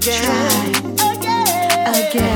again. Try again. again.